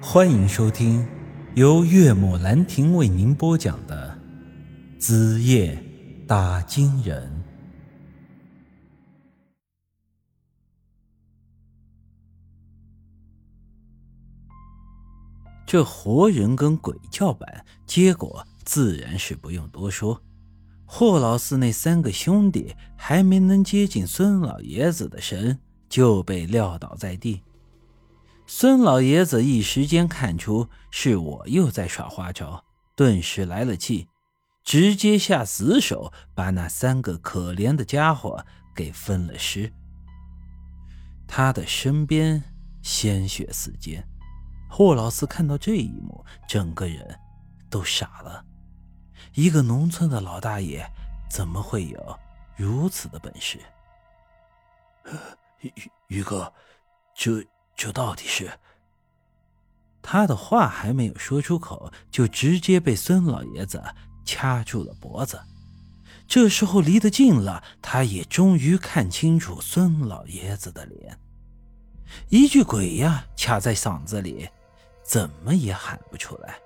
欢迎收听由岳母兰亭为您播讲的《子夜打金人》。这活人跟鬼叫板，结果自然是不用多说。霍老四那三个兄弟还没能接近孙老爷子的神，就被撂倒在地。孙老爷子一时间看出是我又在耍花招，顿时来了气，直接下死手把那三个可怜的家伙给分了尸。他的身边鲜血四溅，霍老四看到这一幕，整个人都傻了。一个农村的老大爷，怎么会有如此的本事？于于哥，这这到底是？他的话还没有说出口，就直接被孙老爷子掐住了脖子。这时候离得近了，他也终于看清楚孙老爷子的脸，一句“鬼呀”卡在嗓子里，怎么也喊不出来。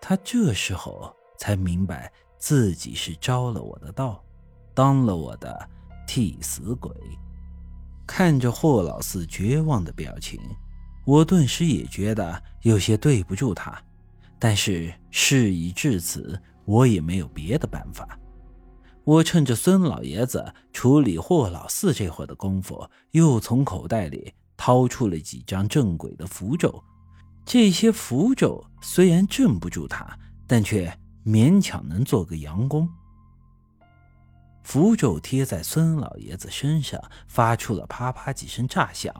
他这时候。才明白自己是招了我的道，当了我的替死鬼。看着霍老四绝望的表情，我顿时也觉得有些对不住他。但是事已至此，我也没有别的办法。我趁着孙老爷子处理霍老四这会儿的功夫，又从口袋里掏出了几张镇鬼的符咒。这些符咒虽然镇不住他，但却……勉强能做个佯攻。符咒贴在孙老爷子身上，发出了啪啪几声炸响。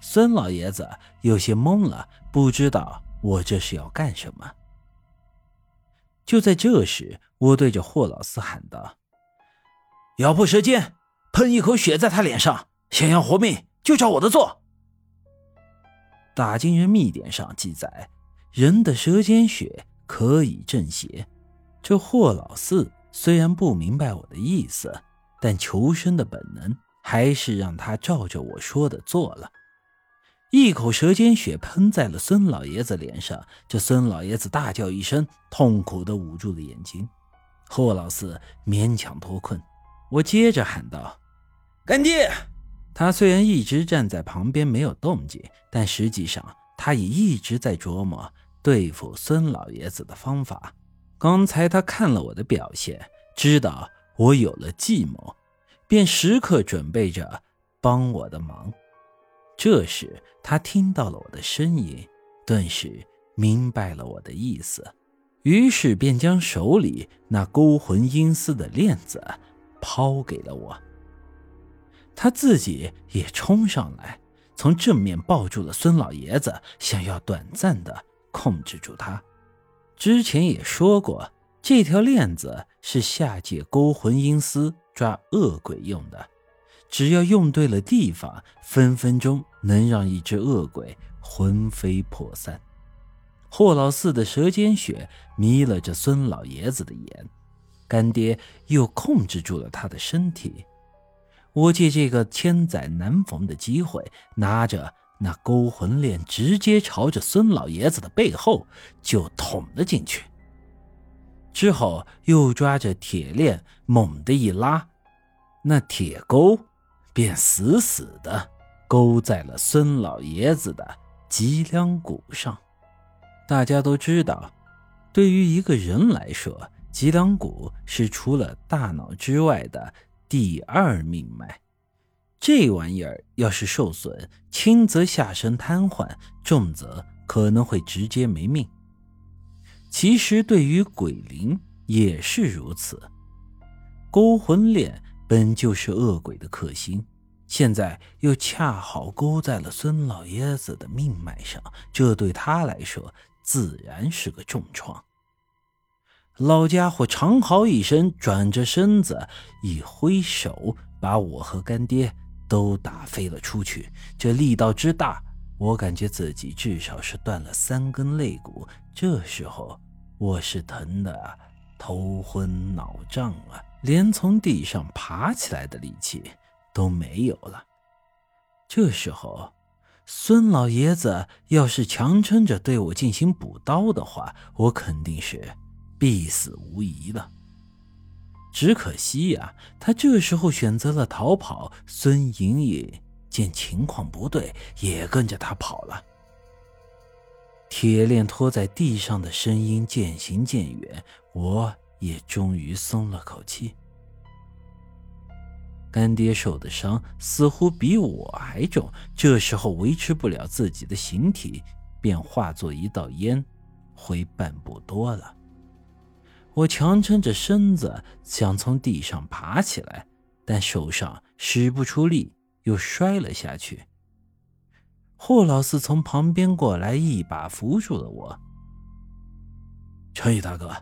孙老爷子有些懵了，不知道我这是要干什么。就在这时，我对着霍老四喊道：“咬破舌尖，喷一口血在他脸上，想要活命就照我的做。”打金人秘典上记载，人的舌尖血可以镇邪。这霍老四虽然不明白我的意思，但求生的本能还是让他照着我说的做了。一口舌尖血喷在了孙老爷子脸上，这孙老爷子大叫一声，痛苦的捂住了眼睛。霍老四勉强脱困，我接着喊道：“干爹！”他虽然一直站在旁边没有动静，但实际上他也一直在琢磨对付孙老爷子的方法。刚才他看了我的表现，知道我有了计谋，便时刻准备着帮我的忙。这时他听到了我的声音，顿时明白了我的意思，于是便将手里那勾魂阴司的链子抛给了我。他自己也冲上来，从正面抱住了孙老爷子，想要短暂的控制住他。之前也说过，这条链子是下界勾魂阴司抓恶鬼用的，只要用对了地方，分分钟能让一只恶鬼魂飞魄散。霍老四的舌尖血迷了这孙老爷子的眼，干爹又控制住了他的身体。我借这个千载难逢的机会，拿着。那勾魂链直接朝着孙老爷子的背后就捅了进去，之后又抓着铁链猛地一拉，那铁钩便死死的勾在了孙老爷子的脊梁骨上。大家都知道，对于一个人来说，脊梁骨是除了大脑之外的第二命脉。这玩意儿要是受损，轻则下身瘫痪，重则可能会直接没命。其实对于鬼灵也是如此。勾魂链本就是恶鬼的克星，现在又恰好勾在了孙老爷子的命脉上，这对他来说自然是个重创。老家伙长嚎一声，转着身子一挥手，把我和干爹。都打飞了出去，这力道之大，我感觉自己至少是断了三根肋骨。这时候我是疼的头昏脑胀啊，连从地上爬起来的力气都没有了。这时候，孙老爷子要是强撑着对我进行补刀的话，我肯定是必死无疑了。只可惜呀，他这时候选择了逃跑。孙莹莹见情况不对，也跟着他跑了。铁链拖在地上的声音渐行渐远，我也终于松了口气。干爹受的伤似乎比我还重，这时候维持不了自己的形体，便化作一道烟，回半步多了。我强撑着身子想从地上爬起来，但手上使不出力，又摔了下去。霍老四从旁边过来，一把扶住了我。陈宇大哥，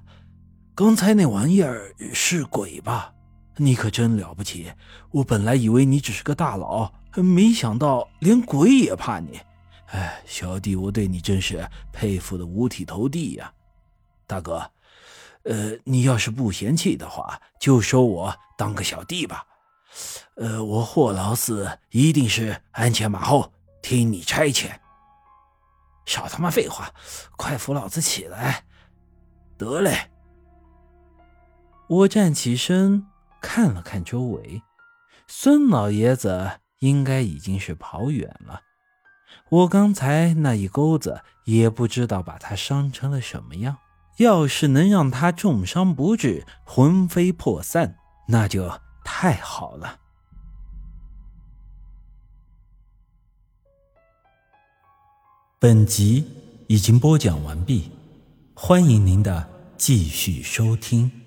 刚才那玩意儿是鬼吧？你可真了不起！我本来以为你只是个大佬，没想到连鬼也怕你。哎，小弟我对你真是佩服的五体投地呀！大哥，呃，你要是不嫌弃的话，就收我当个小弟吧。呃，我霍老四一定是鞍前马后听你差遣。少他妈废话，快扶老子起来！得嘞。我站起身。看了看周围，孙老爷子应该已经是跑远了。我刚才那一钩子也不知道把他伤成了什么样。要是能让他重伤不治、魂飞魄散，那就太好了。本集已经播讲完毕，欢迎您的继续收听。